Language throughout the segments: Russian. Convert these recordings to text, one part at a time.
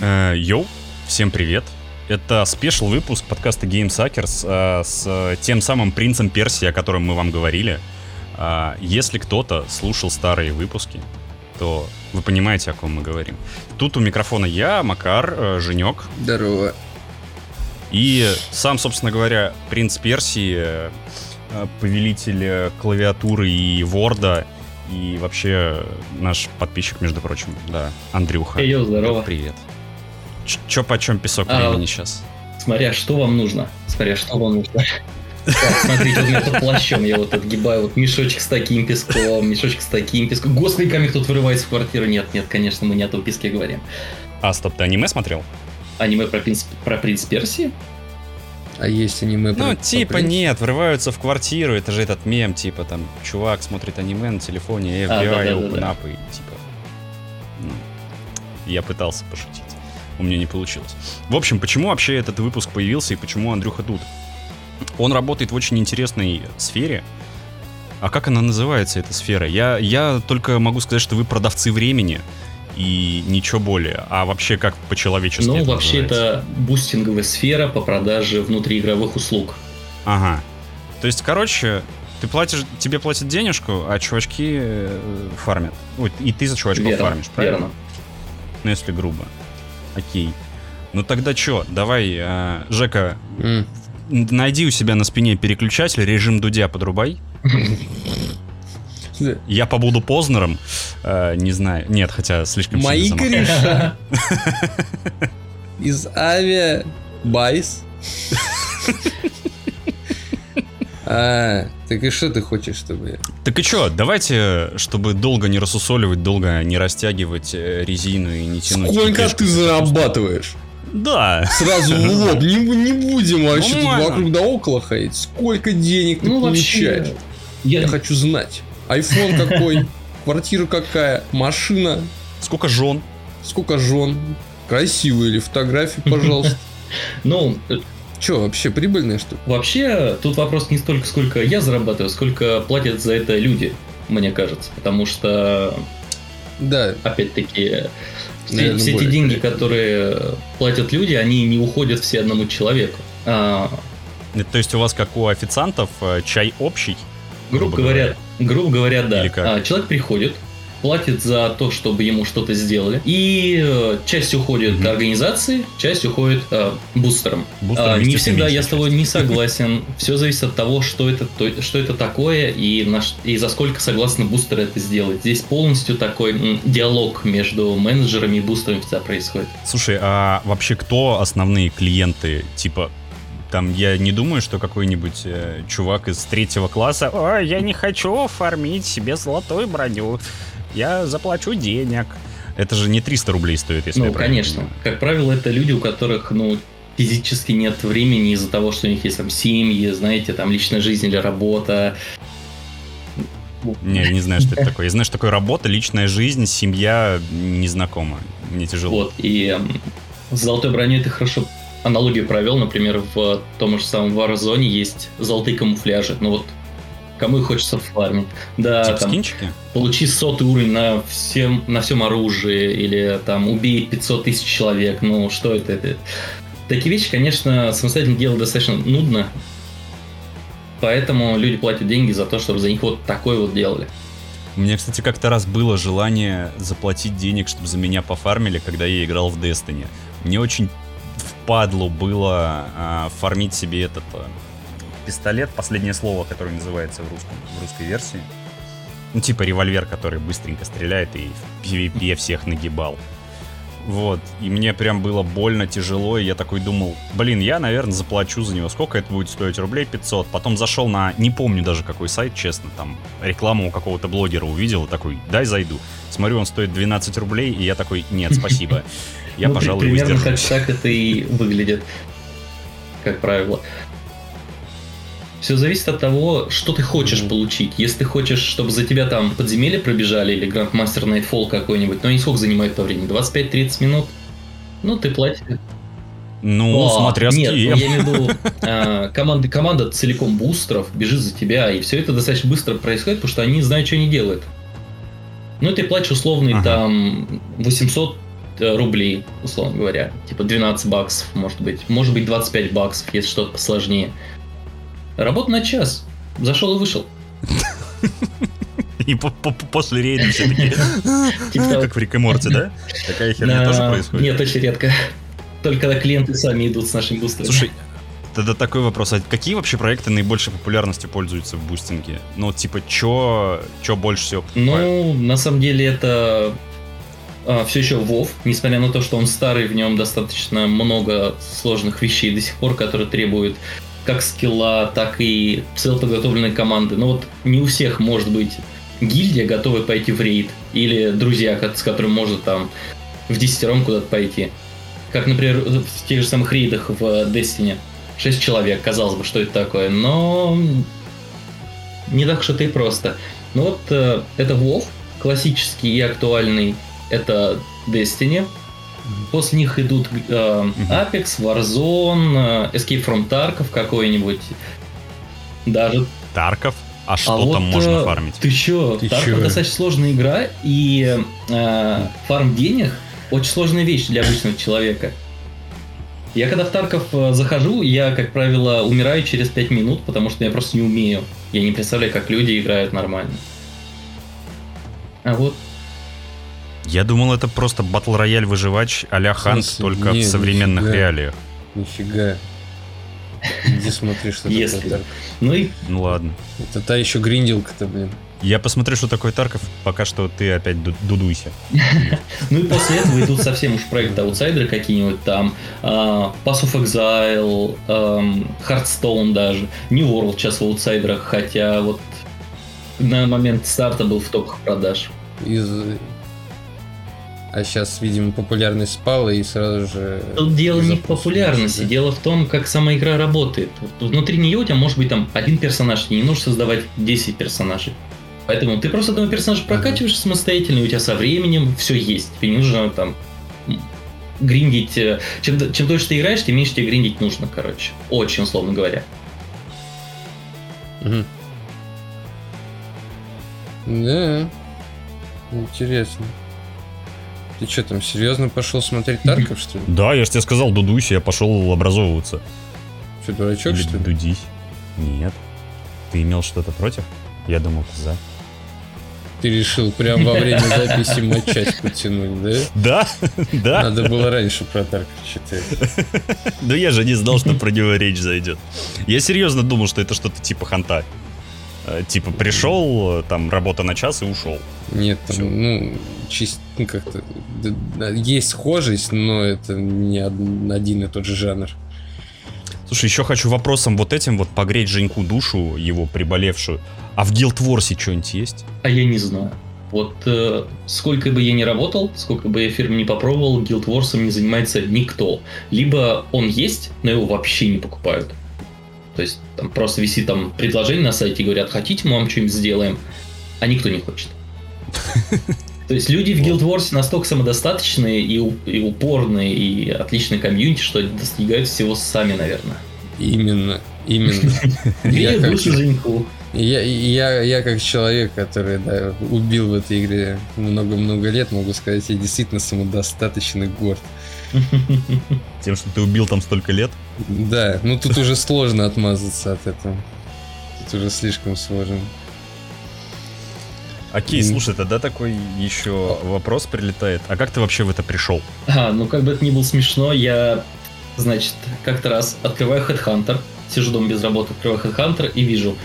Э, Yo, всем привет. Это special выпуск подкаста Game Suckers э, с тем самым принцем Персии, о котором мы вам говорили. Э, если кто-то слушал старые выпуски, то вы понимаете, о ком мы говорим. Тут у микрофона я, Макар, э, Женек. Здорово. И сам, собственно говоря, принц Персии, э, повелитель клавиатуры и ворда, и вообще наш подписчик, между прочим, да, Андрюха. Эй, йоу, здорово. Привет. Ч- Чё почем песок А, времени сейчас? Смотря что вам нужно. Смотря что вам нужно. Так, смотрите, вот у меня под плащом я вот отгибаю вот мешочек с таким песком, мешочек с таким песком. Господи, камик тут вырывается в квартиру. Нет, нет, конечно, мы не о том песке говорим. А, стоп, ты аниме смотрел? Аниме про принц, про принц Персии? А есть аниме Ну, типа нет, врываются в квартиру, это же этот мем, типа там, чувак смотрит аниме на телефоне, А, FBI, да-да-да-да. open up, и типа... ну, я пытался пошутить, у меня не получилось. В общем, почему вообще этот выпуск появился и почему Андрюха тут? Он работает в очень интересной сфере. А как она называется, эта сфера? Я, я только могу сказать, что вы продавцы времени и ничего более. А вообще как по-человечески Ну, это вообще, называется? это бустинговая сфера по продаже внутриигровых услуг. Ага. То есть, короче, ты платишь, тебе платят денежку, а чувачки э, фармят. Ой, и ты за чувачков Верно, фармишь, правильно? верно. Ну, если грубо. Окей. Ну тогда чё, давай, э, Жека, н- найди у себя на спине переключатель, режим дудя подрубай. Я побуду Познером. Э, не знаю. Нет, хотя слишком Мои кореша из авиа Байс. А, так и что ты хочешь, чтобы я... Так и чё, давайте, чтобы долго не рассусоливать, долго не растягивать э, резину и не тянуть. Сколько ты зарабатываешь? Да. Сразу в лоб, не, не будем вообще тут вокруг да около ходить. Сколько денег ты Ну, получаешь? вообще, я, Я хочу знать. Айфон какой, квартира какая, машина, Сколько жен? сколько жен, красивые ли фотографии, пожалуйста. ну, Че, вообще прибыльная штука? Вообще, тут вопрос не столько, сколько я зарабатываю, сколько платят за это люди, мне кажется. Потому что, Да, опять-таки, все, Наверное, все эти деньги, которые платят люди, они не уходят все одному человеку. А, Это, То есть у вас, как у официантов, э, чай общий? Грубо Грубо говоря, грубо говоря, да. А, человек приходит, платит за то, чтобы ему что-то сделали, и э, часть уходит Мгм. организации, часть уходит э, бустерам. Бустером А, не всегда я с тобой не согласен. Все зависит от того, что это, то- что это такое и, на и за сколько согласны бустеры это сделать. Здесь полностью такой м, диалог между менеджерами и бустерами всегда происходит. Слушай, а вообще кто основные клиенты? Типа, там я не думаю, что какой-нибудь э, чувак из третьего класса «Ой, я не хочу фармить себе золотую броню, я заплачу денег». Это же не 300 рублей стоит, если ну, я конечно. понимаю. Как правило, это люди, у которых, ну, физически нет времени из-за того, что у них есть там семьи, знаете, там личная жизнь или работа. Не, не знаю, что это такое. Я знаю, что такое работа, личная жизнь, семья незнакома. Мне тяжело. Вот, и с золотой броней ты хорошо аналогию провел, например, в том же самом Warzone есть золотые камуфляжи. Ну вот, кому их хочется фармить. Да, Типа там, скинчики? получи сотый уровень на всем, на всем оружии, или там убей 500 тысяч человек. Ну, что это? это? Такие вещи, конечно, самостоятельно делать достаточно нудно. Поэтому люди платят деньги за то, чтобы за них вот такое вот делали. У меня, кстати, как-то раз было желание заплатить денег, чтобы за меня пофармили, когда я играл в Destiny. Мне очень впадло было а, фармить себе этот а, пистолет, последнее слово, которое называется в, русском, в русской версии. Ну, типа револьвер, который быстренько стреляет и в PvP всех нагибал. Вот, и мне прям было больно, тяжело, и я такой думал, блин, я, наверное, заплачу за него. Сколько это будет стоить? Рублей 500. Потом зашел на, не помню даже какой сайт, честно, там рекламу у какого-то блогера увидел, такой, дай зайду. Смотрю, он стоит 12 рублей, и я такой, нет, спасибо. Я, Ну, пожалуй, примерно как так это и выглядит, как правило. Все зависит от того, что ты хочешь получить. Если ты хочешь, чтобы за тебя там подземелье пробежали или Grandmaster Nightfall какой-нибудь, ну и сколько занимает по времени? 25-30 минут? Ну, ты платишь. Ну, А, смотря с Нет, кем. ну, я имею в виду, а, команда, команда целиком бустеров бежит за тебя, и все это достаточно быстро происходит, потому что они знают, что они делают. Ну, ты платишь условный Ага. там 800 э, рублей, условно говоря. Типа 12 баксов, может быть. Может быть 25 баксов, если что-то посложнее. Работа на час. Зашел и вышел. И по- по- после рейда все такие, Типа как в Рик и Морти, да? Такая херня тоже происходит? Нет, очень редко. Только когда клиенты сами идут с нашими бустерами. Слушай, тогда такой вопрос. А какие вообще проекты наибольшей популярностью пользуются в бустинге? Ну, типа, чё, чё больше всего покупают? Ну, на самом деле это все еще WoW, несмотря на то, что он старый, в нем достаточно много сложных вещей до сих пор, которые требуют как скилла, так и подготовленной команды. Но вот не у всех может быть гильдия, готовая пойти в рейд, или друзья, с которыми можно там в десятером куда-то пойти. Как, например, в тех же самых рейдах в Destiny. Шесть человек, казалось бы, что это такое, но не так это и просто. Ну вот э, это WoW, классический и актуальный, это Destiny. После них идут э, Apex, Warzone, э, Escape from Tarkov какой-нибудь. Даже Тарков? А что вот, там можно э, фармить? Ты чё? Ты Tarkov чё? достаточно сложная игра, и э, фарм денег очень сложная вещь для обычного человека. Я когда в Тарков э, захожу, я, как правило, умираю через 5 минут, потому что я просто не умею. Я не представляю, как люди играют нормально. А вот Я думал, это просто батл рояль выживач а-ля Хант, только Не, в современных нифига. реалиях. Нифига. Иди смотри, что Если такое. Тарков. Ну и Ну ладно. Это та еще гринделка-то, блин. Я посмотрю, что такое Тарков, пока что ты опять ду- дудуйся. Ну и после этого идут совсем уж проекты аутсайдеры какие-нибудь там. а, Pass of Exile, ам, Hearthstone даже. New World сейчас в аутсайдерах, хотя вот на момент старта был в топах продаж. Из... А сейчас, видимо, популярность спала и сразу же... Тут дело не в популярности, начали. дело в том, как сама игра работает. Вот внутри нее у тебя может быть там один персонаж, тебе не нужно создавать 10 персонажей. Поэтому ты просто одного персонажа прокачиваешь самостоятельно, и у тебя со временем все есть. Тебе не нужно там гриндить. э, Чем, чем дольше ты играешь, тем меньше тебе гриндить нужно, короче. Очень условно говоря. Мгм. Да. Интересно. Ты что там, серьезно пошел смотреть Тарков, что ли? Да, я же тебе сказал, дудуйся, я пошел образовываться. Что, дурачок, Или что ли? дудись. Нет. Ты имел что-то против? Я думал, за. Ты решил прям во время записи матчасть потянуть, да? Да, да. Надо было раньше про Тарков читать. Да я же не знал, что про него речь зайдет. Я серьезно думал, что это что-то типа ханта. Э, Типа пришел, там работа на час и ушел. Нет, там, Всё. ну, чисто ну, как-то есть схожесть, но это не од- один и тот же жанр. Слушай, еще хочу вопросом вот этим вот погреть Женьку душу, его приболевшую. А в Guild Wars что-нибудь есть? А я не знаю. Вот э, сколько бы я ни работал, сколько бы я фирм не попробовал, Guild Wars не занимается никто. Либо он есть, но его вообще не покупают. То есть там просто висит там предложение на сайте и говорят, хотите, мы вам что-нибудь сделаем, а никто не хочет. То есть люди в Guild Wars настолько самодостаточные и, и упорные, и отличный комьюнити, что достигают всего сами, наверное. Именно, именно. Я Верю душу Женьку. я, я, я как человек, который да, убил в этой игре много-много лет, могу сказать, я действительно самодостаточный горд. Тем, что ты убил там столько лет? Да, ну тут уже сложно отмазаться от этого. Тут уже слишком сложно. Окей, слушай, тогда такой еще вопрос прилетает. А как ты вообще в это пришел? А, ну как бы это ни было смешно, я, значит, как-то раз открываю Headhunter, сижу дома без работы, открываю Headhunter и вижу,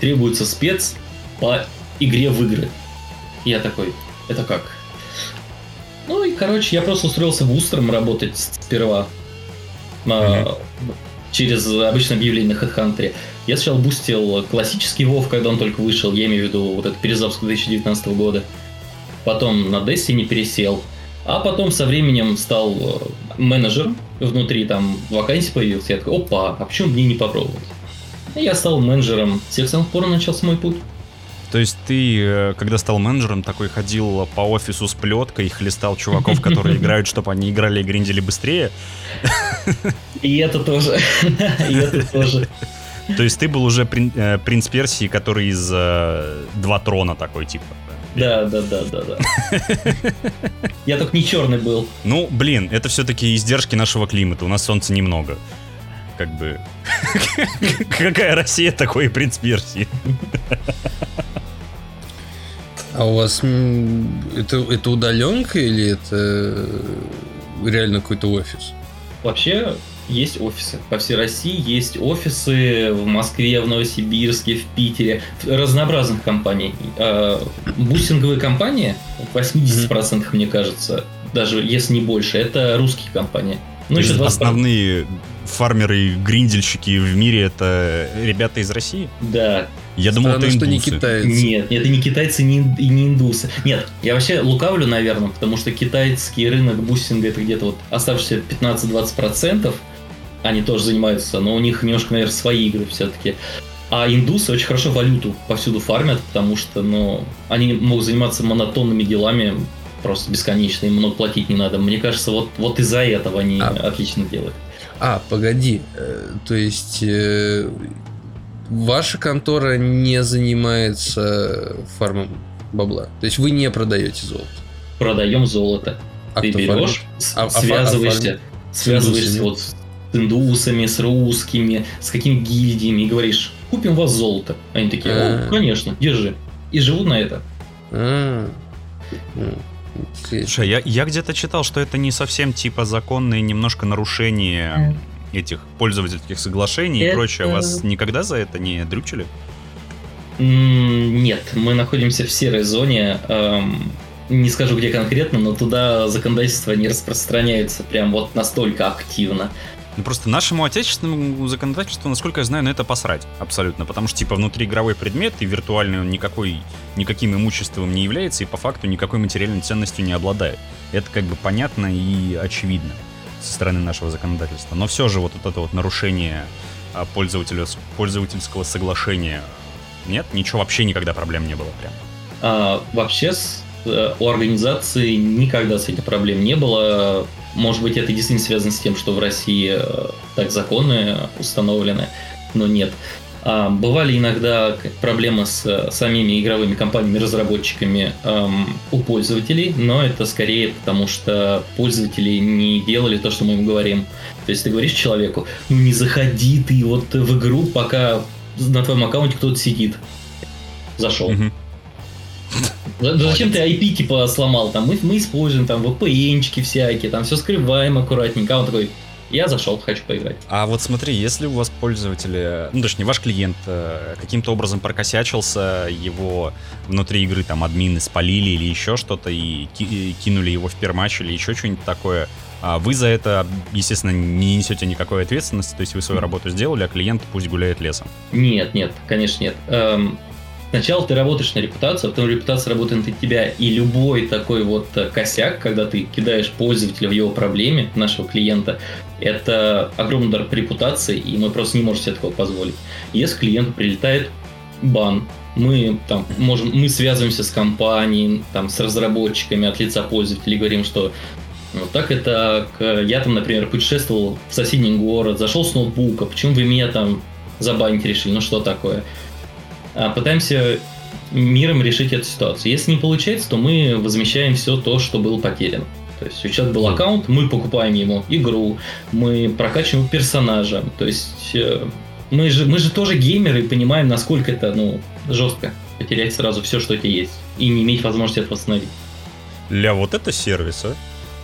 требуется спец по игре в игры. Я такой, это как? Короче, я просто устроился бустером работать сперва. А, через обычное объявление на HeadHunter. Я сначала бустил классический WoW, когда он только вышел, я имею в виду вот этот перезапуск 2019 года. Потом на Destiny пересел. А потом со временем стал э, менеджером. Внутри там вакансии появилась. Я такой, опа, а почему мне не попробовать? И я стал менеджером. С тех самых пор начался мой путь. То есть ты, э, когда стал менеджером, такой ходил по офису с плеткой, хлестал чуваков, которые играют, чтобы они играли и гриндили быстрее? И это тоже. И это тоже. То есть ты был уже э, принц Персии, который из э, Два трона такой, типа. Да, да, да, да, да. Я только не черный был. Ну, блин, это все-таки издержки нашего климата. У нас солнца немного. Как бы... Какая Россия, такой и принц Персии. А у вас это, это удаленка или это реально какой-то офис? Вообще есть офисы. По всей России есть офисы в Москве, в Новосибирске, в Питере, разнообразных компаний. А, бустинговые компании, 80% mm-hmm. мне кажется, даже если не больше, это русские компании. Ну, еще 20%. Основные фармеры и гриндельщики в мире это ребята из России? Да. Я думал, это что не китайцы. Нет, это не китайцы не, и не индусы. Нет, я вообще лукавлю, наверное, потому что китайский рынок бустинга это где-то вот оставшиеся 15-20%. Они тоже занимаются, но у них немножко, наверное, свои игры все-таки. А индусы очень хорошо валюту повсюду фармят, потому что, ну, они могут заниматься монотонными делами просто бесконечно, им много платить не надо. Мне кажется, вот, вот из-за этого они а, отлично делают. А, погоди, э, то есть э, ваша контора не занимается фармом бабла? То есть вы не продаете золото? Продаем золото. А Ты берешь, а, а связываешься, а связываешься вот с индусами, с русскими, с какими гильдиями и говоришь, купим вас золото. Они такие, о, а. конечно, держи. И живут на это. А. Слушай, я, я где-то читал, что это не совсем типа законные немножко нарушения этих пользовательских соглашений это... и прочее. Вас никогда за это не дрючили? Нет, мы находимся в серой зоне. Эм, не скажу где конкретно, но туда законодательство не распространяется прям вот настолько активно. Ну просто нашему отечественному законодательству, насколько я знаю, на это посрать абсолютно. Потому что, типа, внутриигровой предмет, и виртуальный он никакой, никаким имуществом не является, и по факту никакой материальной ценностью не обладает. Это как бы понятно и очевидно со стороны нашего законодательства. Но все же вот это вот нарушение а, пользователя, пользовательского соглашения нет, ничего вообще никогда проблем не было прям. А, вообще с, э, у организации никогда с этим проблем не было. Может быть, это действительно связано с тем, что в России э, так законы установлены, но нет. А, бывали иногда проблемы с э, самими игровыми компаниями, разработчиками эм, у пользователей, но это скорее потому, что пользователи не делали то, что мы им говорим. То есть ты говоришь человеку, ну не заходи ты вот в игру, пока на твоем аккаунте кто-то сидит. Зашел. Mm-hmm. Зачем ты IP типа сломал? Там мы, мы используем там VPN-чики всякие, там все скрываем аккуратненько. А он такой, я зашел, хочу поиграть. А вот смотри, если у вас пользователи, ну точнее ваш клиент э, каким-то образом прокосячился, его внутри игры там админы спалили или еще что-то и кинули его в перматч или еще что-нибудь такое, а вы за это, естественно, не несете никакой ответственности, то есть вы свою работу сделали, а клиент пусть гуляет лесом. Нет, нет, конечно нет. Эм, Сначала ты работаешь на репутацию, а потом репутация работает на тебя. И любой такой вот э, косяк, когда ты кидаешь пользователя в его проблеме, нашего клиента, это огромный удар по репутации, и мы просто не можем себе такого позволить. Если клиенту прилетает бан, мы там можем, мы связываемся с компанией, там, с разработчиками от лица пользователей, говорим, что вот так это я там, например, путешествовал в соседний город, зашел с ноутбука, почему вы меня там забанить решили, ну что такое? А, пытаемся миром решить эту ситуацию. Если не получается, то мы возмещаем все то, что было потеряно. То есть у человека был аккаунт, мы покупаем ему игру, мы прокачиваем персонажа. То есть э, мы же, мы же тоже геймеры и понимаем, насколько это ну, жестко потерять сразу все, что у тебя есть, и не иметь возможности это восстановить. Ля, вот это сервис, а?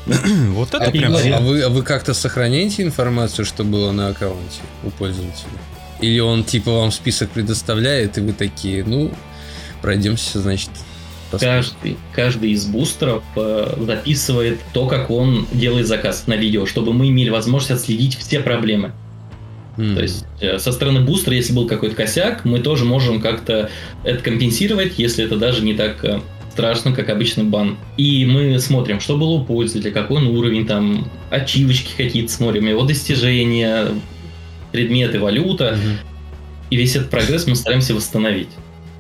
вот это а, прям... А вы, а вы как-то сохраняете информацию, что было на аккаунте у пользователя? Или он типа вам список предоставляет, и вы такие, ну, пройдемся, значит, Каждый, каждый из бустеров э, записывает то, как он делает заказ на видео, чтобы мы имели возможность отследить все проблемы. Mm. То есть э, со стороны бустера, если был какой-то косяк, мы тоже можем как-то это компенсировать, если это даже не так э, страшно, как обычный бан. И мы смотрим, что было у пользователя, какой он уровень, там, ачивочки какие-то смотрим, его достижения, предметы, валюта. Угу. И весь этот прогресс мы стараемся восстановить.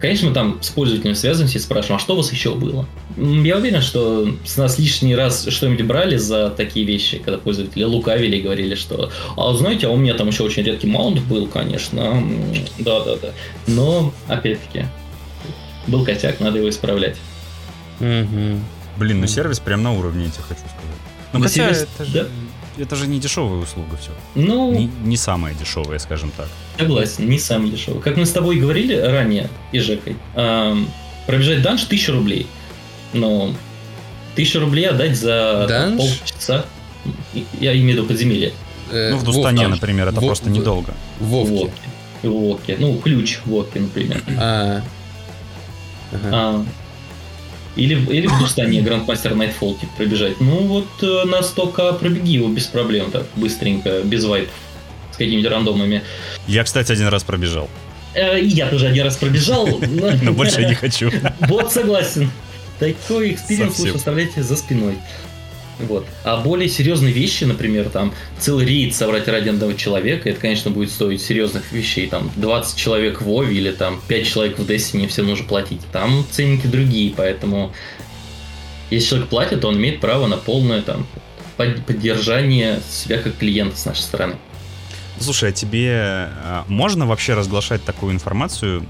Конечно, мы там с пользователем связываемся и спрашиваем, а что у вас еще было? Я уверен, что с нас лишний раз что-нибудь брали за такие вещи, когда пользователи лукавили и говорили, что а знаете, а у меня там еще очень редкий маунт был, конечно. Да-да-да. Но, опять-таки, был косяк, надо его исправлять. Угу. Блин, ну сервис прям на уровне, я тебе хочу сказать. Ну, хотя сервис, это же... Да? Это же не дешевая услуга все. Ну, не, не самая дешевая, скажем так. Согласен, не самая дешевая. Как мы с тобой говорили ранее, и Жекой, эм, пробежать данж 1000 рублей. Но 1000 рублей отдать за данж? полчаса. Я имею в виду подземелье. Э, ну, в Destiny, WoW, например, это Вов, просто недолго. Вовке. Вовке. Ну, ключ Вовке, например. А. Ага. а или, или в Destiny Grandmaster Nightfall типа, пробежать. Ну вот э, на 100к пробеги его без проблем, так, быстренько, без вайпов, с какими-то рандомами. Я, кстати, один раз пробежал. Э, я тоже один раз пробежал. Но больше не хочу. Вот согласен. Такой experience лучше оставляйте за спиной. Вот. А более серьезные вещи, например, там целый рейд собрать ради одного человека, это, конечно, будет стоить серьезных вещей. Там 20 человек в Вове или там 5 человек в Destiny, все нужно платить. Там ценники другие, поэтому если человек платит, то он имеет право на полное там поддержание себя как клиента с нашей стороны. Слушай, а тебе а, можно вообще разглашать такую информацию?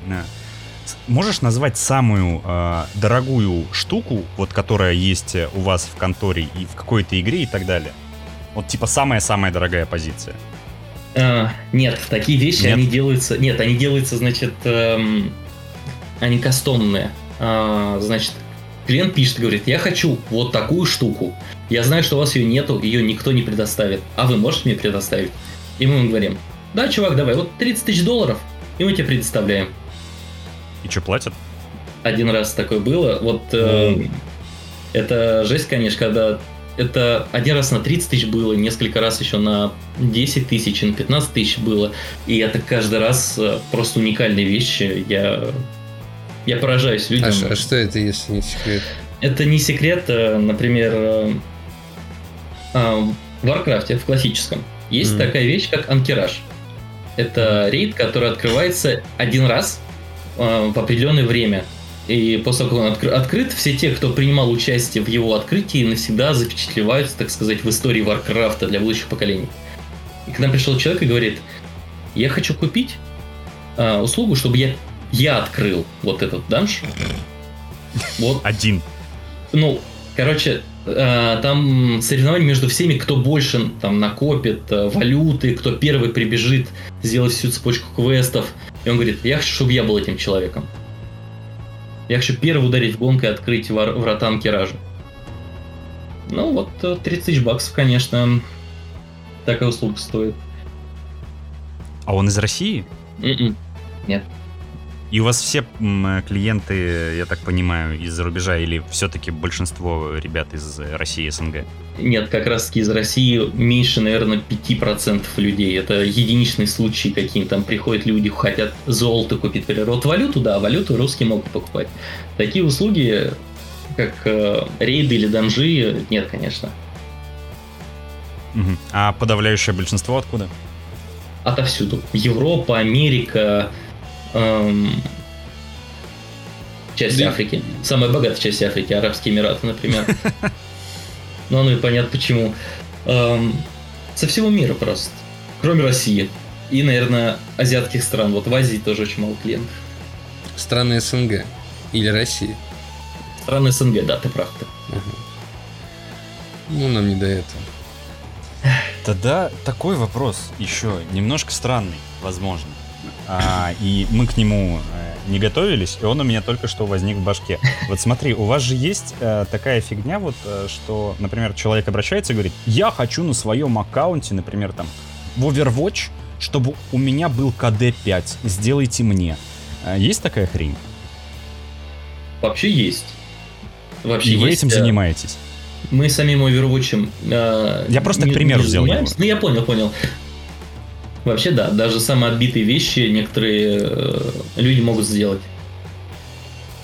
Можешь назвать самую э, дорогую штуку, вот которая есть у вас в конторе и в какой-то игре и так далее? Вот типа самая-самая дорогая позиция. А, нет, такие вещи нет? они делаются. Нет, они делаются, значит, эм, они кастомные. А, значит, клиент пишет, говорит, я хочу вот такую штуку. Я знаю, что у вас ее нету, ее никто не предоставит. А вы можете мне предоставить? И мы ему говорим, да, чувак, давай, вот 30 тысяч долларов, и мы тебе предоставляем. И что, платят? Один раз такое было. Вот э, это жесть, конечно, когда это один раз на 30 тысяч было, несколько раз еще на 10 тысяч, на 15 тысяч было. И это каждый раз э, просто уникальные вещи. Я, я поражаюсь людям. А, а что это, если не секрет? Это не секрет, э, например, э, в Варкрафте, в классическом, есть mm. такая вещь, как Ahn'Qiraj. Это рейд, который открывается один раз в определенное время. И после того, как он откры- открыт, все те, кто принимал участие в его открытии, навсегда запечатлеваются, так сказать, в истории Варкрафта для будущих поколений. И к нам пришел человек и говорит, я хочу купить э, услугу, чтобы я, я открыл вот этот данж. Вот. Один. Ну, короче, э, там соревнования между всеми, кто больше там накопит э, валюты, кто первый прибежит сделать всю цепочку квестов. И он говорит, я хочу, чтобы я был этим человеком. Я хочу первый ударить в гонку и открыть вор- врата Анкеража. Ну вот 30 э, тысяч баксов, конечно, такая услуга стоит. А он из России? Mm-mm. М-м. Нет. И у вас все клиенты, я так понимаю, из-за рубежа или все-таки большинство ребят из России, СНГ? Нет, как раз таки из России меньше, наверное, 5% людей. Это единичные случаи какие там приходят люди, хотят золото купить. Вот валюту, да, валюту русские могут покупать. Такие услуги, как э, рейды или данжи, нет, конечно. Угу. А подавляющее большинство откуда? Отовсюду. Европа, Америка, эм, часть да. Африки. Самая богатая часть Африки, Арабские Эмираты, например. Ну, ну и понятно почему. Эм, со всего мира просто. Кроме России. И, наверное, азиатских стран. Вот в Азии тоже очень мало клиентов. Страны СНГ. Или России. Страны СНГ, да, ты прав. Ты. Ага. Ну, нам не до этого. Тогда такой вопрос еще немножко странный, возможно а, и мы к нему э, не готовились, и он у меня только что возник в башке. Вот смотри, у вас же есть э, такая фигня, вот, э, что, например, человек обращается и говорит, я хочу на своем аккаунте, например, там, в Overwatch, чтобы у меня был КД-5, сделайте мне. Э, есть такая хрень? Вообще есть. Вообще и есть, вы этим занимаетесь? Мы самим Overwatch... Э, Я просто к примеру взял его. Ну, я понял, понял. Вообще да, даже самые отбитые вещи некоторые э, люди могут сделать.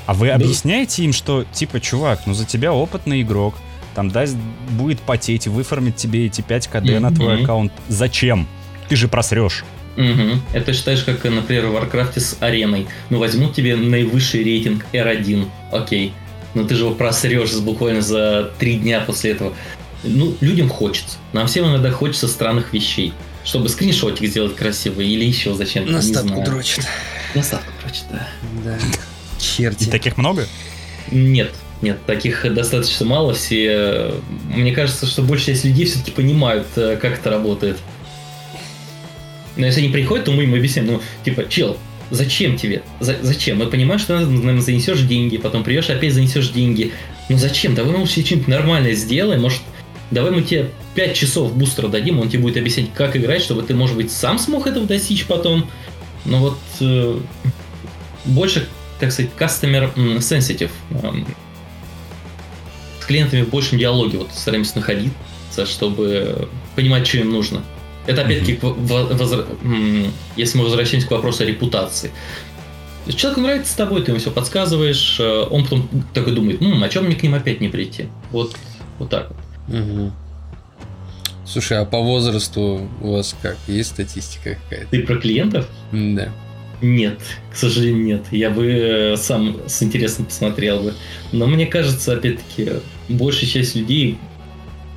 А вы да. объясняете им, что типа, чувак, ну за тебя опытный игрок, там даст, будет потеть, выфармить тебе эти 5 КД mm-hmm. на твой аккаунт. Зачем? Ты же просрешь. Угу. Это считаешь, как, например, в Варкрафте с ареной. Ну, возьмут тебе наивысший рейтинг R1. Окей. Но ты же его просрешь буквально за три дня после этого. Ну, людям хочется. Нам всем иногда хочется странных вещей чтобы скриншотик сделать красивый или еще зачем-то. На статку дрочит. На статку дрочит, да. Да. Черти. И таких много? Нет. нет, таких достаточно мало. Все, мне кажется, что большая часть людей все-таки понимают, э, как это работает. Но если они приходят, то мы им объясняем, ну, типа, чел, зачем тебе? За, зачем? Мы понимаем, что ты нам занесешь деньги, потом придешь, опять занесешь деньги. Ну зачем? Давай мы лучше что-нибудь нормальное сделаем. Может, давай мы тебе 5 часов бустера дадим, он тебе будет объяснять, как играть, чтобы ты, может быть, сам смог этого достичь потом. Но вот э, больше, так сказать, customer sensitive. Э, с клиентами в большем диалоге вот стараемся находиться, чтобы понимать, что им нужно. Это опять-таки, mm-hmm. если мы возвращаемся к вопросу о репутации. Человеку нравится с тобой, ты ему все подсказываешь, э, он потом такой думает, М, а чем мне к ним опять не прийти? Вот, вот так вот. Угу. Слушай, а по возрасту у вас как? Есть статистика какая-то? Ты про клиентов? Да. Нет, к сожалению, нет. Я бы э, сам с интересом посмотрел бы. Но мне кажется, опять-таки, большая часть людей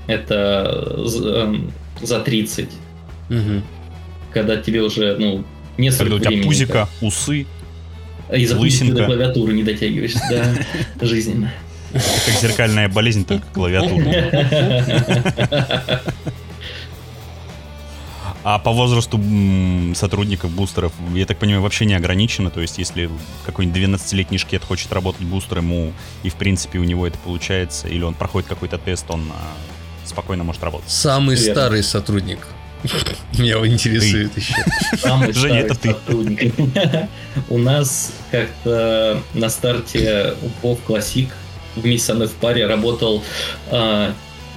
это эм, за 30. Угу. Когда тебе уже, ну, несколько Когда у тебя времени, пузика, так. усы, Из-за пузика до клавиатуры не дотягиваешься, да, жизненно. Как зеркальная болезнь, только клавиатура. А по возрасту сотрудников бустеров, я так понимаю, вообще не ограничено. То есть, если какой-нибудь 12-летний шкет хочет работать бустером, ему и в принципе у него это получается, или он проходит какой-то тест, он а, спокойно может работать. Самый Верно. старый сотрудник. Меня интересует еще. Самый Женя, это ты. Сотрудник. У нас как-то на старте УПОВ Классик вместе со мной в паре работал э,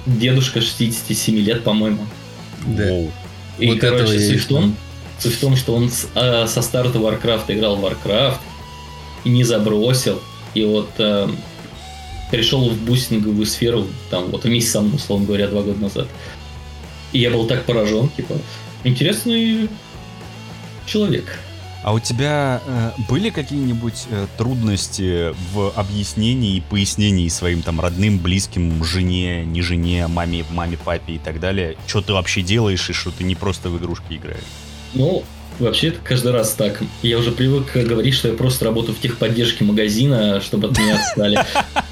дедушка 67 лет, по-моему. Да. И, вот короче, суть в, том, суть в том, что он с, э, со старта Warcraft играл в Warcraft и не забросил. И вот э, перешел в бустинговую сферу, там, вот вместе со мной, условно говоря, два года назад. И я был так поражен, типа, интересный человек. А у тебя э, были какие-нибудь э, трудности в объяснении и пояснении своим там родным, близким, жене, не жене, маме, маме, папе и так далее? Что ты вообще делаешь и что ты не просто в игрушки играешь? Ну, вообще это каждый раз так. Я уже привык говорить, что я просто работаю в техподдержке магазина, чтобы от меня отстали.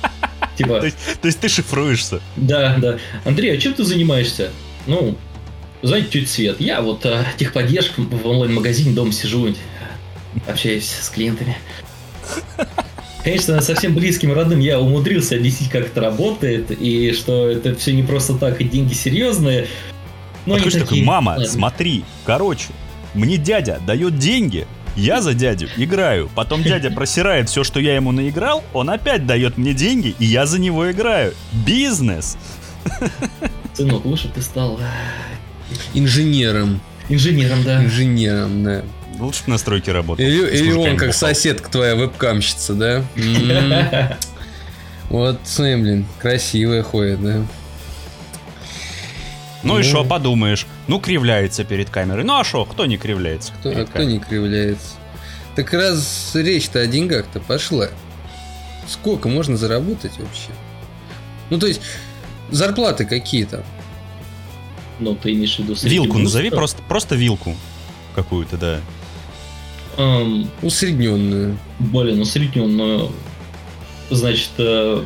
Типа... То есть, то есть ты шифруешься? Да, да. Андрей, а чем ты занимаешься? Ну, знаете, чуть свет. Я вот э, техподдержка в онлайн-магазине дома сижу, общаюсь с клиентами. Конечно, совсем близким родным я умудрился объяснить, как это работает, и что это все не просто так, и деньги серьезные. Но а такие... такой, мама, смотри, короче, мне дядя дает деньги, я за дядю играю. Потом дядя просирает все, что я ему наиграл, он опять дает мне деньги, и я за него играю. Бизнес. Сынок, лучше ты стал инженером. Инженером, да. Инженером, да. Лучше на стройке работать. Или, или он как попал. соседка твоя вебкамщица, да? Вот, смотри, блин, красивая ходит, да? Ну, ну и что, подумаешь. Ну, кривляется перед камерой. Ну, а что, кто не кривляется? Кто, а кто не кривляется? Так раз речь-то о деньгах-то пошла. Сколько можно заработать вообще? Ну, то есть, зарплаты какие то Ну, ты имеешь в виду Вилку назови, просто, просто вилку какую-то, да. Эм, усредненную. Блин, усредненную. Значит, э,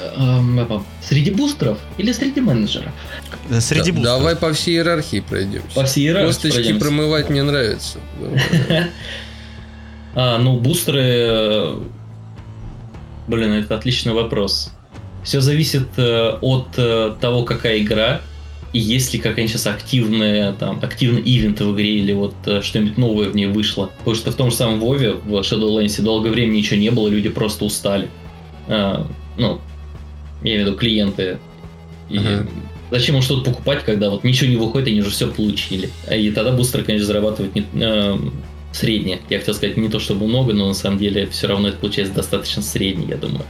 э, среди бустеров или среди менеджеров? Среди да, Давай по всей иерархии пройдем. По всей иерархии Косточки пройдемся. промывать мне нравится. А, ну, бустеры... Блин, это отличный вопрос. Все зависит э, от э, того, какая игра, и есть ли какая-нибудь сейчас активная, там, активный ивент в игре, или вот э, что-нибудь новое в ней вышло. Потому что в том же самом Вове, в Shadowlands, долгое время ничего не было, люди просто устали. А, ну, я имею в виду клиенты. И uh-huh. Зачем им что-то покупать, когда вот ничего не выходит, они уже все получили. И тогда бустеры, конечно, зарабатывают не, э, среднее. Я хотел сказать не то чтобы много, но на самом деле все равно это получается достаточно средний, я думаю.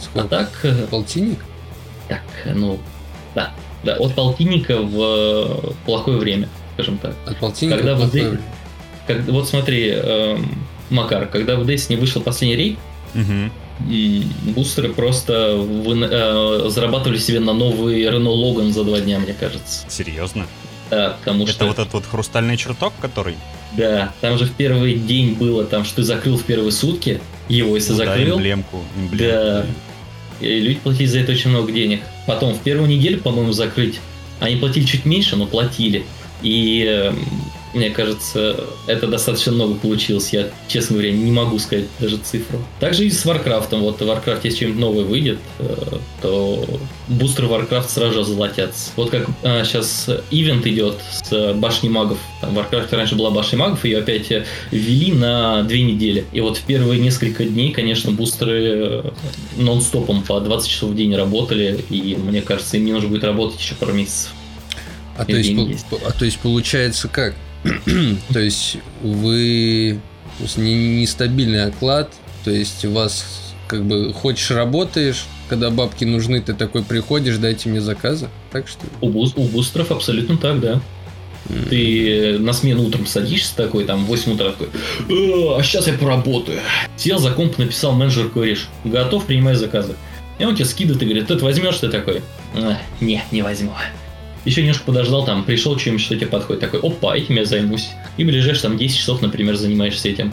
Сколько? А так... Э, Полтинник? Так, ну, да. Да, от полтинника в э, плохое время, скажем так. От полтинника когда в плохое время. Как, вот смотри, э, Макар, когда в Destiny вышел последний рейд, угу. бустеры просто вы, э, зарабатывали себе на новый Renault Logan за два дня, мне кажется. Серьезно? Да, потому Это что... вот этот вот хрустальный чертог, который? Да, там же в первый день было, там, что ты закрыл в первые сутки, его если ну, закрыл. Да, эмблемку, эмблемку. Да. И люди платили за это очень много денег. Потом в первую неделю, по-моему, закрыть. Они платили чуть меньше, но платили. И эм, мне кажется, это достаточно много получилось. Я, честно говоря, не могу сказать даже цифру. Также и с Warcraft. Вот в Warcraft, если что-нибудь новое выйдет, э, то бустеры Warcraft сразу же золотятся. Вот как а, сейчас ивент идет с башней магов. Там в Warcraft раньше была башня магов, ее опять ввели на две недели. И вот в первые несколько дней, конечно, бустеры э, нон-стопом по 20 часов в день работали. И мне кажется, им не нужно будет работать еще пару месяцев. А то, есть, а то есть получается как? то есть вы нестабильный оклад, то есть у вас как бы хочешь работаешь, когда бабки нужны, ты такой приходишь, дайте мне заказы, так что? У, у бустеров абсолютно так, да. Mm. Ты на смену утром садишься такой, там, в 8 утра такой, а сейчас я поработаю. Сел за комп, написал менеджер, говоришь, готов, принимай заказы. И он тебе скидывает и говорит, ты возьмешь, ты такой, а, не, не возьму еще немножко подождал, там, пришел чем что тебе подходит, такой, опа, этим я займусь. И ближайшие там 10 часов, например, занимаешься этим.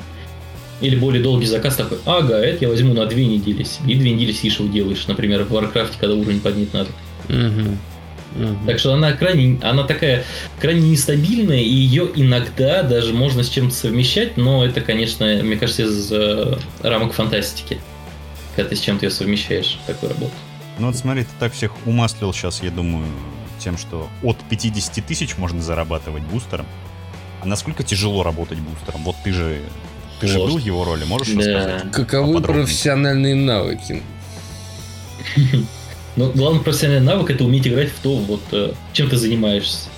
Или более долгий заказ такой, ага, это я возьму на две недели. И две недели сидишь его делаешь, например, в Warcraft, когда уровень поднять надо. Угу. Угу. Так что она крайне, она такая крайне нестабильная, и ее иногда даже можно с чем-то совмещать, но это, конечно, мне кажется, из э, рамок фантастики, когда ты с чем-то ее совмещаешь, такую работу. Ну вот смотри, ты так всех умаслил сейчас, я думаю, тем, что от 50 тысяч можно зарабатывать бустером. А насколько тяжело работать бустером? Вот ты же ты же был в его роли, можешь да. рассказать? Каковы профессиональные навыки? Ну, главный профессиональный навык это уметь играть в то, вот э, чем ты занимаешься.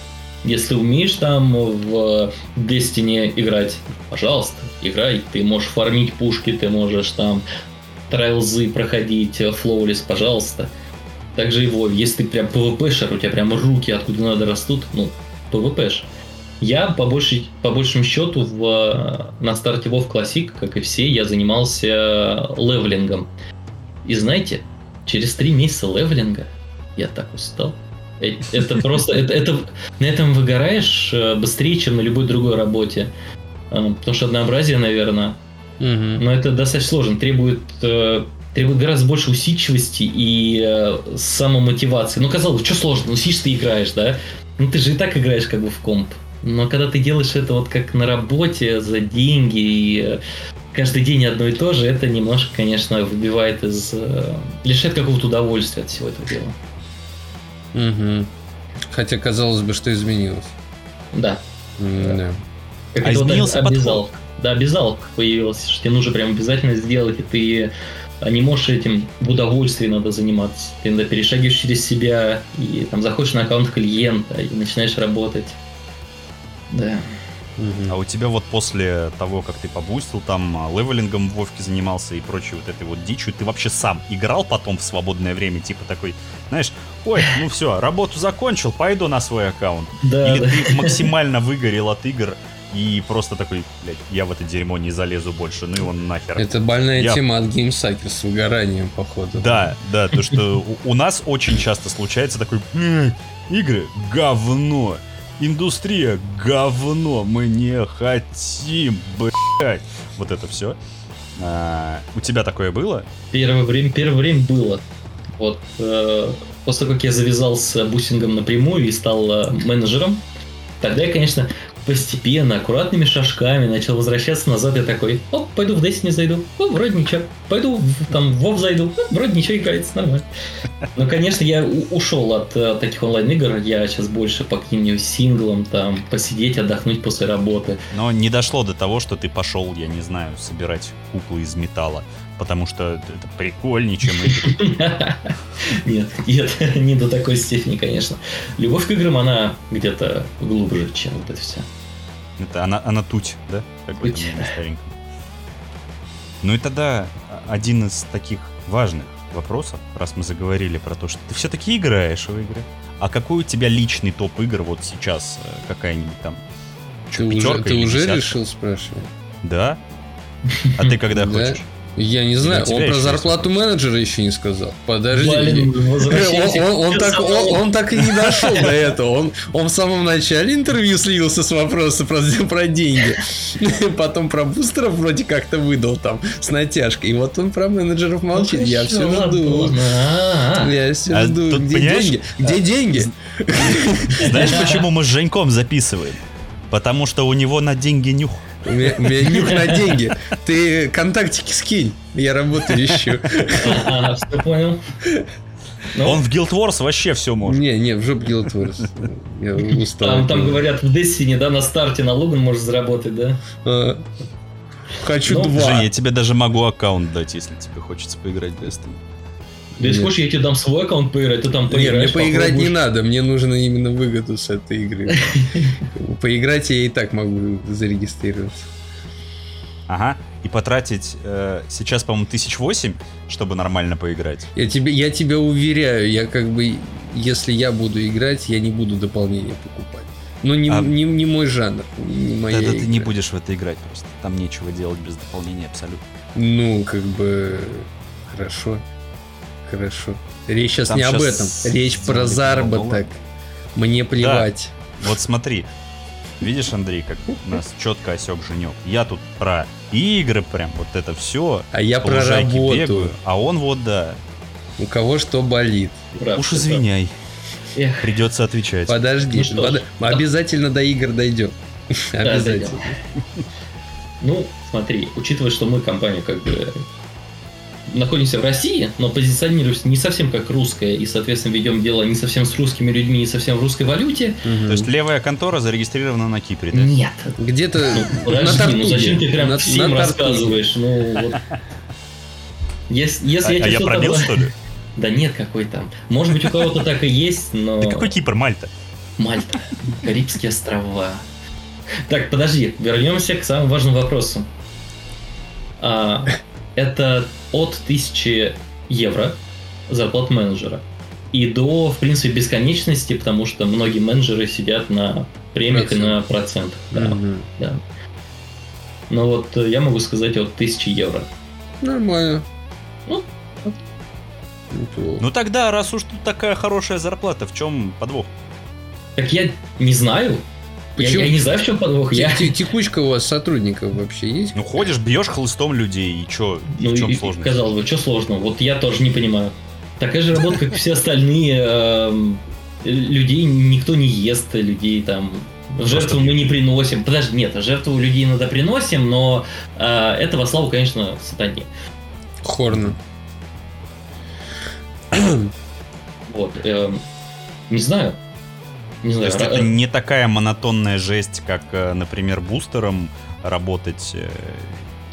Если умеешь там в Destiny играть, пожалуйста, играй. Ты можешь фармить пушки, ты можешь там трайлзы проходить, флоулис, пожалуйста. Также и Вове. Если ты прям PvP-шер, у тебя прям руки откуда надо растут, ну, PvP-ш. Я по, большей, по большему счету в, на старте WoW Classic, как и все, я занимался левелингом. И знаете, через три месяца левелинга я так устал. Э, это просто, это, это, на этом выгораешь э, быстрее, чем на любой другой работе. Э, потому что однообразие, наверное, но это достаточно сложно. Требует требует гораздо больше усидчивости и э, самомотивации. Ну, казалось бы, что сложно, ну сидишь ты играешь, да? Ну, ты же и так играешь как бы в комп. Но когда ты делаешь это вот как на работе, за деньги, и э, каждый день одно и то же, это немножко, конечно, выбивает из... Э, лишает какого-то удовольствия от всего этого дела. Угу. Хотя казалось бы, что изменилось. Да. Mm, да. Как а изменился вот обязал. Да, обязаловка появилась, что тебе нужно прям обязательно сделать, и ты а не можешь этим в удовольствии надо заниматься. Ты иногда перешагиваешь через себя и там заходишь на аккаунт клиента и начинаешь работать. Да. А у тебя вот после того, как ты побустил, там а, левелингом в Вовке занимался и прочей вот этой вот дичью, ты вообще сам играл потом в свободное время, типа такой, знаешь, ой, ну все, работу закончил, пойду на свой аккаунт. Да, Или да. ты максимально выгорел от игр, и просто такой, блядь, я в это дерьмо не залезу больше, ну и он нахер. Это больная я... тема от геймсаки с выгоранием, походу. Да, да, то что у нас очень часто случается такой, игры говно, индустрия говно, мы не хотим, блядь. Вот это все. А, у тебя такое было? Первое время, первое время было. Вот э, после того, как я завязал с бусингом напрямую и стал э, менеджером, тогда я, конечно, постепенно, аккуратными шажками начал возвращаться назад. Я такой, оп, пойду в Destiny зайду. О, вроде ничего. Пойду в, там в WoW зайду. О, вроде ничего играется, нормально. Но, конечно, я ушел от uh, таких онлайн-игр. Я сейчас больше по каким-нибудь синглам, там, посидеть, отдохнуть после работы. Но не дошло до того, что ты пошел, я не знаю, собирать куклы из металла. Потому что это прикольнее, чем Нет, нет, не до такой степени, конечно. Любовь к играм, она где-то глубже, чем вот это все. Это она, она туть, да? Как бы Ну и тогда один из таких важных вопросов, раз мы заговорили про то, что ты все-таки играешь в игры. А какой у тебя личный топ игр вот сейчас э, какая-нибудь там? Ты уже, ты уже решил спрашивать? Да. А ты когда хочешь? Я не знаю, он про зарплату менеджера еще не сказал. Подожди. Блин, он, он, он, так, он, он так и не дошел до этого. Он, он в самом начале интервью слился с вопроса про, про деньги. Потом про бустеров вроде как-то выдал там с натяжкой. И вот он про менеджеров молчит. Ну, Я все жду. Я все а жду. Где деньги? Где деньги? Знаешь, почему мы с Женьком записываем? Потому что у него на деньги нюх. У меня, у меня нюх на деньги. Ты контактики скинь. Я работаю ищу. Ага, все понял. Ну, Он в Guild Wars вообще все может. Не, не, в жоп Guild Wars. Я устал. Там, там говорят, в Destiny, да, на старте на Логан можешь заработать, да? А, хочу ну, два. Жень, я тебе даже могу аккаунт дать, если тебе хочется поиграть в Destiny. Да если хочешь, я тебе дам свой аккаунт поиграть, ты там поиграешь. Нет, мне поиграть не надо, мне нужно именно выгоду с этой игры. Поиграть я и так могу зарегистрироваться. Ага, и потратить э, сейчас, по-моему, тысяч восемь, чтобы нормально поиграть. Я тебе, я тебя уверяю, я как бы, если я буду играть, я не буду дополнение покупать. Ну, не, а... не, не мой жанр, не моя Тогда игра. ты не будешь в это играть просто. Там нечего делать без дополнения абсолютно. Ну, как бы, хорошо. Хорошо. Речь сейчас Там не об этом. Речь про заработок. Мне плевать. Да. Вот смотри. Видишь, Андрей, как у нас четко осек Женек. Я тут про игры прям, вот это все. А я про работу. Бегаю, а он вот, да. У кого что болит. Прав, Уж извиняй. Эх. Придется отвечать. Подожди, ну, под... да. обязательно до игр дойдем. Да, обязательно. Ну, смотри, учитывая, что мы компания как бы находимся в России, но позиционируемся не совсем как русская, и, соответственно, ведем дело не совсем с русскими людьми, не совсем в русской валюте. Угу. То есть левая контора зарегистрирована на Кипре, да? Нет. Где-то ну, подожди, на Тартуге. ну зачем ты прям на, всем на рассказываешь? Ну, вот. Если, если а, я, а я пробил, что ли? Да нет, какой там. Может быть, у кого-то так и есть, но... Да какой Кипр, Мальта? Мальта. Карибские острова. Так, подожди, вернемся к самому важному вопросу. А, это от 1000 евро зарплат менеджера и до, в принципе, бесконечности, потому что многие менеджеры сидят на премиях и на процентах. Да, mm да. Но вот э, я могу сказать от 1000 евро. Нормально. Ну, ну тогда, раз уж тут такая хорошая зарплата, в чем подвох? Так я не знаю. Почему? Я, я не знаю, в чем подвох. Я... Текучка у вас сотрудников вообще есть? Ну, ходишь, бьешь хлыстом людей, и что? Ну, в чем сложно? Казалось бы, что сложно? Вот я тоже не понимаю. Такая же работа, как все остальные. Эм, людей никто не ест, людей там Жертву мы не приносим. Подожди, нет, жертву людей иногда приносим, но э, это во славу, конечно, сатане. Хорна. Вот. Э, не знаю. Не знаю, То есть это не такая монотонная жесть, как, э, например, бустером работать. Э,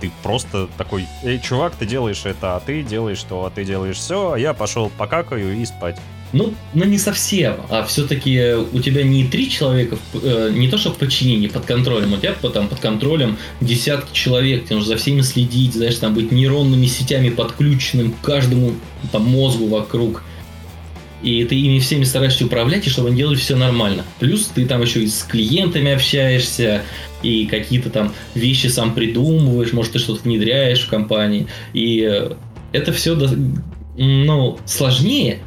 ты просто такой, эй, чувак, ты делаешь это, а ты делаешь то, а ты делаешь все, а я пошел покакаю и спать. Ну, ну не совсем, а все-таки у тебя не три человека, э, не то что в подчинении, под контролем, у тебя там под контролем десятки человек, тебе нужно за всеми следить, знаешь, там быть нейронными сетями подключенным к каждому там, мозгу вокруг и ты ими всеми стараешься управлять, и чтобы они делали все нормально. Плюс ты там еще и с клиентами общаешься, и какие-то там вещи сам придумываешь, может, ты что-то внедряешь в компании. И это все ну, сложнее,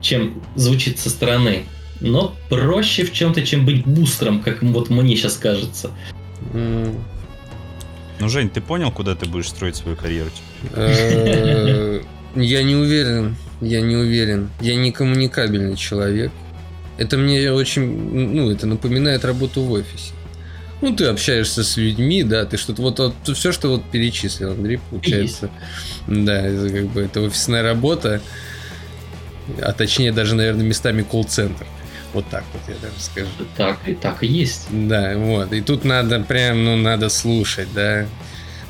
чем звучит со стороны, но проще в чем-то, чем быть бустером, как вот мне сейчас кажется. Ну, Жень, ты понял, куда ты будешь строить свою карьеру? Э, я не уверен. Я не уверен. Я не коммуникабельный человек. Это мне очень, ну, это напоминает работу в офисе. Ну, ты общаешься с людьми, да, ты что-то вот, вот все, что вот перечислил, Андрей, получается. Есть. Да, это как бы это офисная работа, а точнее даже, наверное, местами колл-центр. Вот так вот я даже скажу. Так и так и есть. Да, вот. И тут надо прям, ну, надо слушать, да.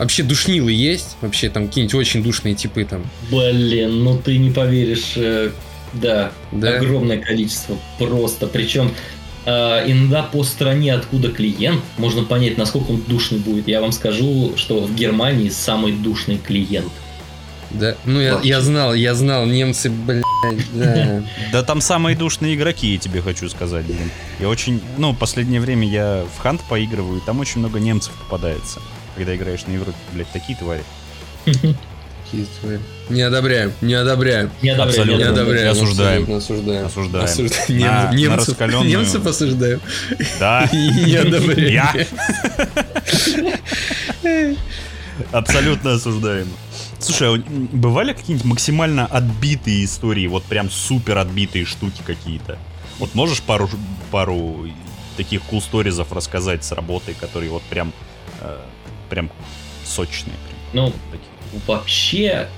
Вообще душнилы есть? Вообще там какие-нибудь очень душные типы там? Блин, ну ты не поверишь. Э, да, да, огромное количество просто. Причем э, иногда по стране, откуда клиент, можно понять, насколько он душный будет. Я вам скажу, что в Германии самый душный клиент. Да, ну я, я знал, я знал, немцы, блядь, да. Да там самые душные игроки, я тебе хочу сказать, блин. Я очень, ну, последнее время я в Хант поигрываю, и там очень много немцев попадается когда играешь на Европе, блядь, такие твари. твои. Не одобряем, не одобряем. Не одобряем. Не одобряем. Осуждаем. абсолютно осуждаем. Осуждаем. Осуждаем. Немцев, немцев осуждаем. Да. Не одобряем. Я. Абсолютно осуждаем. Слушай, а бывали какие-нибудь максимально отбитые истории, вот прям супер отбитые штуки какие-то? Вот можешь пару, пару таких cool сторизов рассказать с работой, которые вот прям, э, прям сочные? прям Ну, вообще,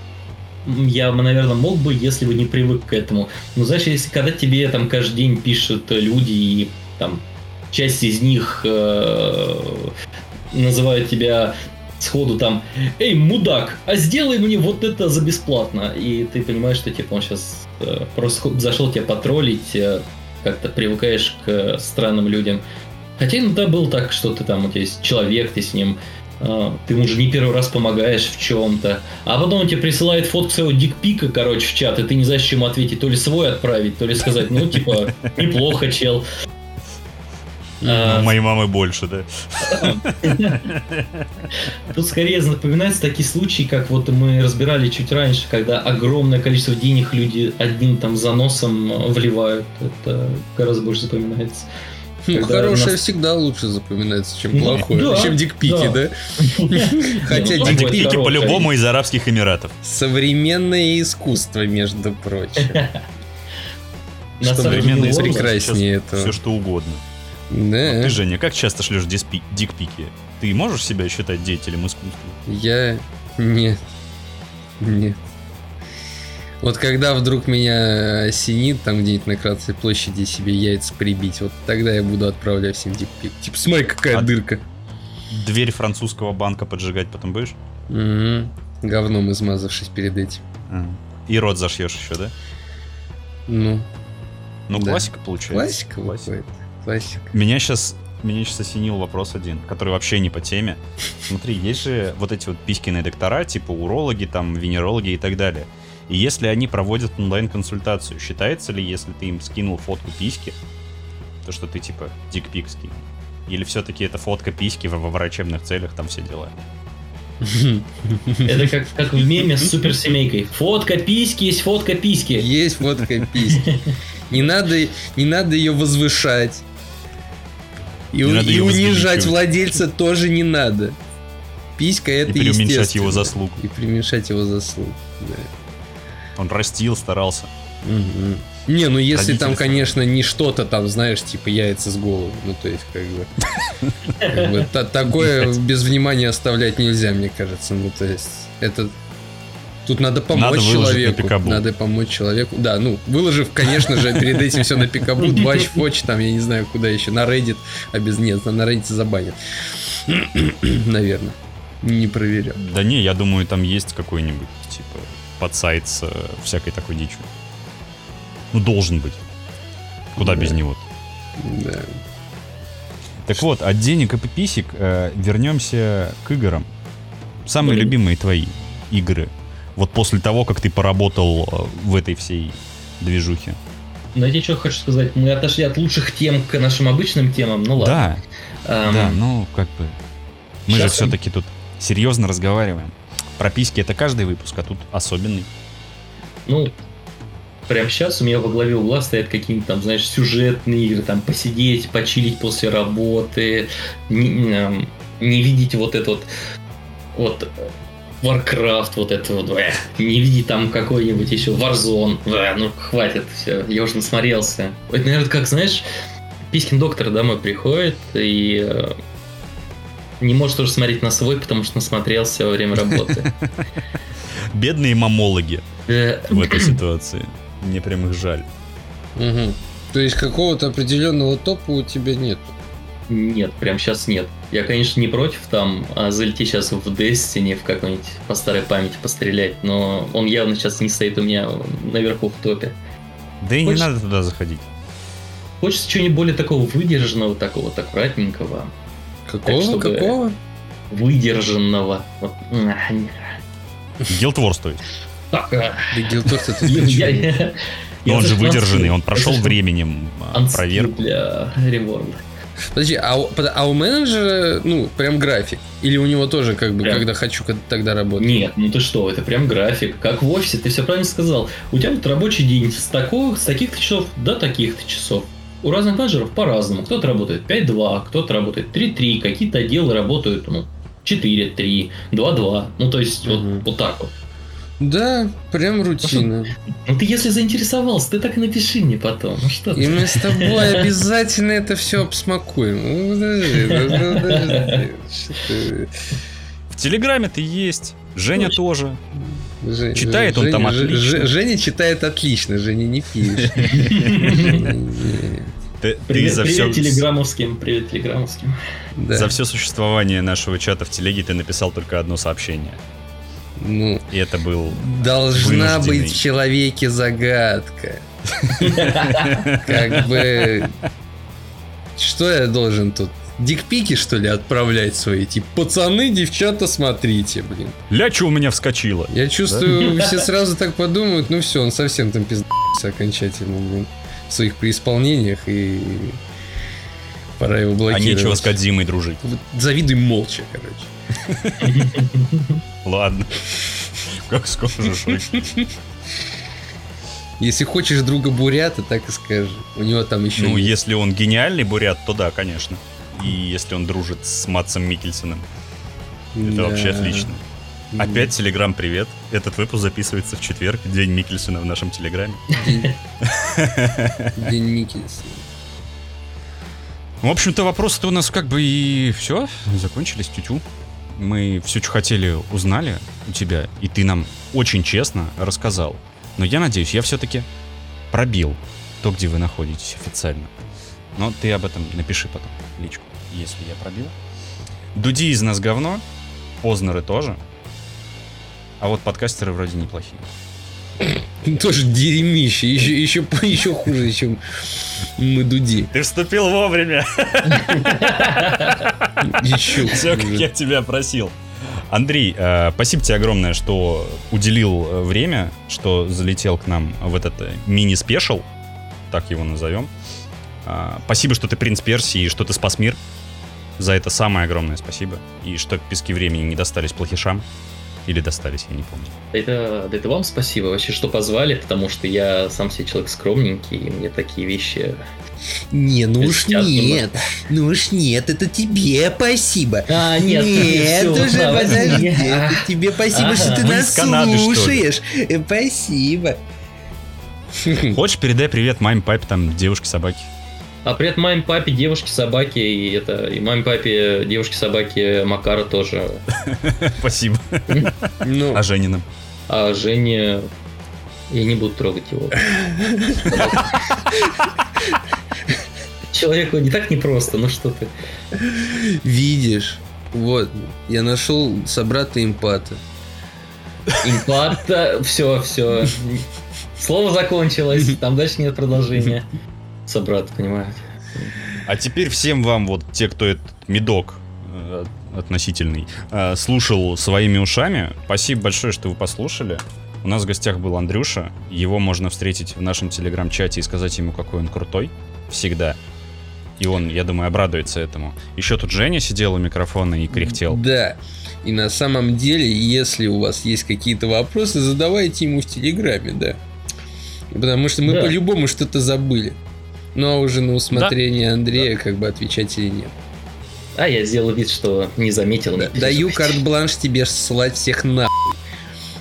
я, бы, наверное, мог бы, если бы не привык к этому. Но знаешь, если когда тебе там каждый день пишут э, люди, и там часть из них э, называют тебя сходу там, эй, мудак, а сделай мне вот это за бесплатно. И ты понимаешь, что типа он сейчас просто хо- зашел тебя потроллить, э, как-то привыкаешь к э, странным людям. Хотя иногда было так, что ты там, у тебя есть человек, ты с ним ты ему уже не первый раз помогаешь в чем-то, а потом он тебе присылает фотку своего дикпика, короче, в чат, и ты не знаешь, чем ответить, то ли свой отправить, то ли сказать, ну, типа, неплохо, чел. А, У моей мамы больше, да? Тут скорее напоминаются такие случаи, как вот мы разбирали чуть раньше, когда огромное количество денег люди одним там заносом э, вливают. Это гораздо больше запоминается. Ну, Когда хорошее нас- всегда лучше запоминается, чем Ну, плохое. да, чем дикпики, да. да? Хотя дикпики по-любому из Арабских Эмиратов. современное искусство, между прочим. Современное прекраснее этого. Все что угодно. Да. Ты, Женя, как часто шлешь дикпики? Ты можешь себя считать деятелем искусства? Я... Нет. Нет. Вот когда вдруг меня осенит там где-нибудь на Красной площади себе яйца прибить, вот тогда я буду отправлять всем дикпик. Типа, смотри, какая А- дырка. Дверь французского банка поджигать потом будешь? Мгм. Говном измазавшись перед этим. А. И рот зашьешь еще, да? Ну, Ну, Да. классика получается. классика Классика. Классика. Меня сейчас, меня сейчас осенил вопрос один, который вообще не по теме. Смотри, есть же вот эти вот писькиные доктора, типа урологи, там, венерологи и так далее. И если они проводят онлайн-консультацию, считается ли, если ты им скинул фотку письки, то что ты типа дикпик скинул? Или все-таки это фотка письки во, врачебных целях, там все дела? Это как, как в меме с суперсемейкой. Фотка письки есть фотка письки. Есть фотка письки. Не надо, не надо ее возвышать. И, Не у- надо и ее унижать владельца тоже не надо. Писька это И преуменьшать его заслуг. И преуменьшать его заслуг. да. Он растил, старался. Мгм. Не, ну если Родители там, конечно, не что-то там, знаешь, типа яйца с головы. Ну, то есть, как бы... как бы та- Такое без внимания оставлять нельзя, мне кажется. Ну, то есть, это... Тут надо помочь Надо выложить на человеку. Пикабу. Надо помочь человеку. Да, ну, выложив, конечно же, перед этим все на пикабу, двач, фоч, там, я не знаю, куда еще, на Reddit, а без нет, на Reddit забанят. Наверное. Не проверял. Да не, я думаю, там есть какой-нибудь, типа, подсайт с э, всякой такой дичью. Ну, должен быть. Куда Да. без него? Да. Так вот, от денег и пиписек э, вернемся к играм. Самые Блин. любимые твои игры. Вот после того, как ты поработал э, в этой всей движухе. Знаете, что хочу сказать? Мы отошли от лучших тем к нашим обычным темам. Ну ладно. Да, Эм, да, ну как бы. Мы же щас- все-таки тут серьезно разговариваем. Прописки это каждый выпуск, а тут особенный. Ну, прямо сейчас у меня во главе угла стоят какие-нибудь там, знаешь, сюжетные игры, там, посидеть, почилить после работы, не, эм, не видеть вот это вот, вот, э, Warcraft, вот это вот, э, не видеть там какой-нибудь еще Warzone, э, ну, хватит, все, я уже насмотрелся. Это, наверное, как, знаешь, Писькин доктор домой приходит и э, не может уже смотреть на свой, потому что насмотрелся во время работы. Бедные мамологи Э, в этой ситуации. Мне прям их жаль. То есть какого-то определенного топа у тебя нет. Нет, прям сейчас нет. Я, конечно, не против там а, залететь сейчас в Destiny, в какой-нибудь по старой памяти пострелять, но он явно сейчас не стоит у меня наверху в топе. Да и не Хочешь- надо туда заходить. Хочется чего-нибудь более такого выдержанного, такого вот аккуратненького, Какого? чтобы- Какого? выдержанного. Вот, то есть. Так, Да Гилторт это я- я- Но он же выдержанный, он прошел временем Unskill проверку. для реворда. Подожди, а, у- а у менеджера, ну, прям график? Или у него тоже, как бы, Прям. когда хочу, когда- тогда работать? Нет, ну ты что, это прям график. Как в офисе, ты все правильно сказал. У тебя вот рабочий день с, такого, с таких-то часов до таких-то часов. У разных менеджеров по-разному. Кто-то работает 5-2, кто-то работает 3-3, какие-то отделы работают ну, 4-3, 2-2. Ну, то есть, Мгм. вот, вот так вот. Да, прям рутина. Ну, ты если заинтересовался, ты так и напиши мне потом. Ну, что И ты? мы с тобой обязательно это все обсмакуем. Ну, подожди, ну, подожди. Что ты- В Телеграме ты есть. Женя Точно. тоже. Жень- Читает он Женя- там отлично. Женя читает отлично, Женя не пишет. Ты, ты Привет, за привет все, телеграммовским, привет телеграммовским. Да. за все существование нашего чата в телеге ты написал только одно сообщение. Ну, И это был... должна Вынужденный. быть в человеке загадка. Как бы... Что я должен тут? Дикпики, что ли, отправлять свои? Типа, пацаны, девчата, смотрите, блин. Ля, что у меня вскочило? Я чувствую, все сразу так подумают, ну все, он совсем там пиздался окончательно, блин, своих преисполнениях, и пора его А блокировать. нечего с Кадзимой дружить. Завидуй молча, короче. Ладно. Как скажешь. Если хочешь друга Бурята, так и скажи. У него там еще Ну, если он гениальный бурят, то да, конечно. И если он дружит с Матсом Микельсоном, это вообще отлично. Опять Телеграм привет. Этот выпуск записывается в четверг, день Микельсона в нашем Телеграме. День, Микельсона. В общем-то, вопросы-то у нас как бы и все, закончились, тю-тю. Мы все, что хотели, узнали у тебя, и ты нам очень честно рассказал. Но я надеюсь, я все-таки пробил то, где вы находитесь официально. Но ты об этом напиши потом личку, если я пробил. Дуди из нас говно, Познеры тоже. А вот подкастеры вроде неплохие. Тоже дерьмище, еще, еще, еще хуже, чем мы дуди. Ты вступил вовремя. Еще Все, как я тебя просил. Андрей, э, спасибо тебе огромное, что уделил э, время, что залетел к нам в этот э, мини-спешл, так его назовем. А, Спасибо, что ты принц Персии и что ты спас мир. За это самое огромное спасибо. И что пески времени не достались плохишам. Или достались, я не помню. Это, да это вам спасибо вообще, что позвали, потому что я сам себе человек скромненький, и мне такие вещи... Не, ну уж нет. Ну уж нет, это тебе спасибо. А, Нет, всё, уже подожди. нет. это тебе спасибо, что ты нас слушаешь. Э, Спасибо. Хочешь, передай привет маме, папе, там, девушке, собаке. А привет маме, папе, девушке, собаке, и это, и маме, папе, девушке, собаке Макара тоже. Спасибо. Ну, А Жениным? А Жене... Я не буду трогать его. Человеку не так непросто, ну что ты. видишь, вот, я нашел собрата импата. Импакта, все, все. Слово закончилось, там дальше нет продолжения. Собрат, понимаете. А теперь всем вам, вот те, кто этот медок э, относительный, э, слушал своими ушами, спасибо большое, что вы послушали. У нас в гостях был Андрюша. Его можно встретить в нашем телеграм-чате и сказать ему, какой он крутой. Всегда. И он, я думаю, обрадуется этому. Еще тут Женя сидел у микрофона и кряхтел. Да. И на самом деле, если у вас есть какие-то вопросы, задавайте ему в Телеграме, да. Потому что мы Да. по-любому что-то забыли. Ну а уже на усмотрение Андрея как бы отвечать или нет. А я сделал вид, что не заметил. не Даю карт-бланш тебе ссылать всех на.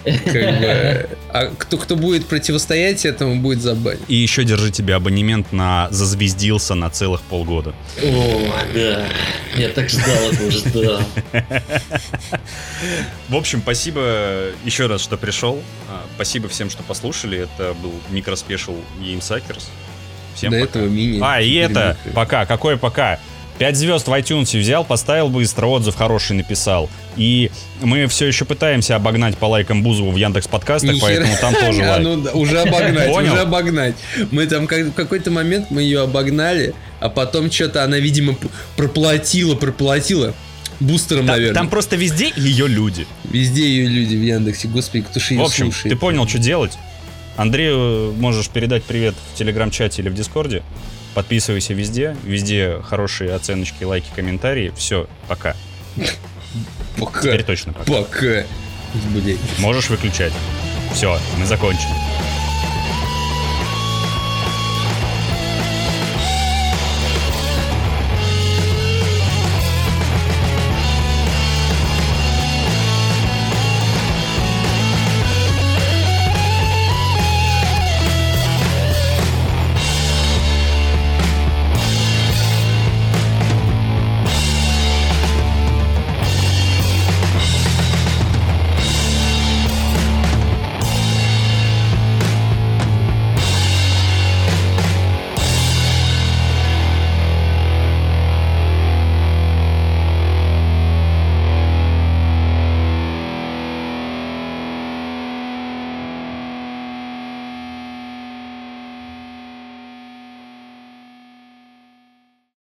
Как бы, а кто, кто будет противостоять этому, будет забанен. И еще держи тебе абонемент на зазвездился на целых полгода. О, да. Я так ждал этого, ждал. В общем, спасибо еще раз, что пришел. А, Спасибо всем, что послушали. Это был микроспешл Gamesakers. Всем До пока. этого мини. А, и это, пока, какое пока? 5 звезд в iTunes взял, поставил быстро, отзыв хороший написал. И мы все еще пытаемся обогнать по лайкам Бузову в Яндекс подкастах, поэтому там тоже А, лайк. ну уже обогнать, уже обогнать. Мы там как- в какой-то момент мы ее обогнали, а потом что-то она, видимо, проплатила, проплатила. Бустером, Там, наверное. там просто везде ее люди. Везде ее люди в Яндексе. Господи, кто же В ее общем, слушает? ты понял, что делать. Андрею можешь передать привет в телеграм-чате или в дискорде. Подписывайся везде. Везде хорошие оценочки, лайки, комментарии. Все, пока. Пока. Теперь точно пока. Пока. Можешь выключать. Все, мы закончили.